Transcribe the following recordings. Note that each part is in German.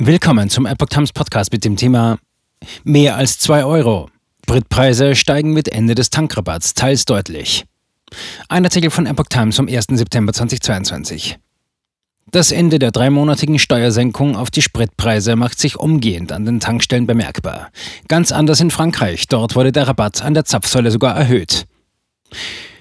Willkommen zum Epoch Times Podcast mit dem Thema Mehr als 2 Euro. Spritpreise steigen mit Ende des Tankrabatts teils deutlich. Ein Artikel von Epoch Times vom 1. September 2022. Das Ende der dreimonatigen Steuersenkung auf die Spritpreise macht sich umgehend an den Tankstellen bemerkbar. Ganz anders in Frankreich. Dort wurde der Rabatt an der Zapfsäule sogar erhöht.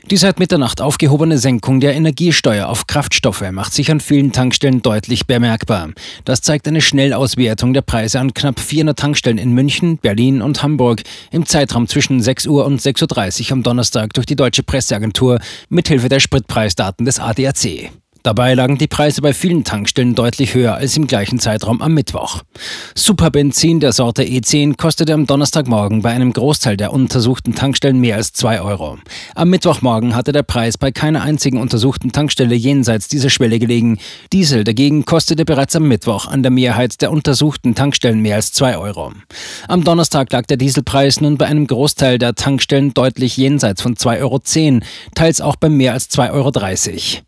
Die seit Mitternacht aufgehobene Senkung der Energiesteuer auf Kraftstoffe macht sich an vielen Tankstellen deutlich bemerkbar. Das zeigt eine Schnellauswertung der Preise an knapp 400 Tankstellen in München, Berlin und Hamburg im Zeitraum zwischen 6 Uhr und 6.30 Uhr am Donnerstag durch die Deutsche Presseagentur mithilfe der Spritpreisdaten des ADAC. Dabei lagen die Preise bei vielen Tankstellen deutlich höher als im gleichen Zeitraum am Mittwoch. Superbenzin der Sorte E10 kostete am Donnerstagmorgen bei einem Großteil der untersuchten Tankstellen mehr als 2 Euro. Am Mittwochmorgen hatte der Preis bei keiner einzigen untersuchten Tankstelle jenseits dieser Schwelle gelegen. Diesel dagegen kostete bereits am Mittwoch an der Mehrheit der untersuchten Tankstellen mehr als 2 Euro. Am Donnerstag lag der Dieselpreis nun bei einem Großteil der Tankstellen deutlich jenseits von 2,10 Euro, teils auch bei mehr als 2,30 Euro.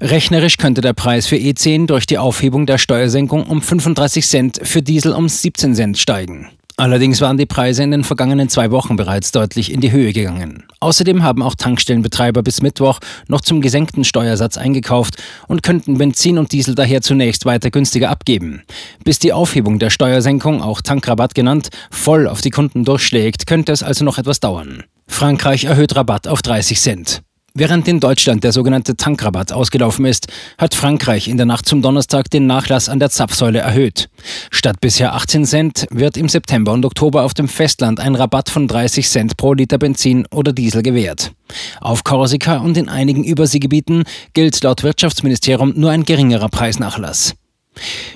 Rechnerisch könnte der Preis für E10 durch die Aufhebung der Steuersenkung um 35 Cent, für Diesel um 17 Cent steigen. Allerdings waren die Preise in den vergangenen zwei Wochen bereits deutlich in die Höhe gegangen. Außerdem haben auch Tankstellenbetreiber bis Mittwoch noch zum gesenkten Steuersatz eingekauft und könnten Benzin und Diesel daher zunächst weiter günstiger abgeben. Bis die Aufhebung der Steuersenkung, auch Tankrabatt genannt, voll auf die Kunden durchschlägt, könnte es also noch etwas dauern. Frankreich erhöht Rabatt auf 30 Cent. Während in Deutschland der sogenannte Tankrabatt ausgelaufen ist, hat Frankreich in der Nacht zum Donnerstag den Nachlass an der Zapfsäule erhöht. Statt bisher 18 Cent wird im September und Oktober auf dem Festland ein Rabatt von 30 Cent pro Liter Benzin oder Diesel gewährt. Auf Korsika und in einigen Überseegebieten gilt laut Wirtschaftsministerium nur ein geringerer Preisnachlass.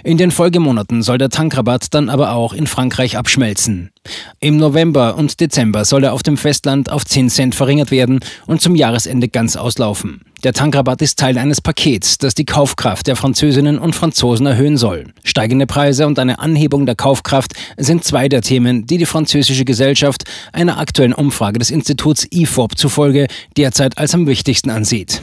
In den Folgemonaten soll der Tankrabatt dann aber auch in Frankreich abschmelzen. Im November und Dezember soll er auf dem Festland auf 10 Cent verringert werden und zum Jahresende ganz auslaufen. Der Tankrabatt ist Teil eines Pakets, das die Kaufkraft der Französinnen und Franzosen erhöhen soll. Steigende Preise und eine Anhebung der Kaufkraft sind zwei der Themen, die die französische Gesellschaft einer aktuellen Umfrage des Instituts IFOP zufolge derzeit als am wichtigsten ansieht.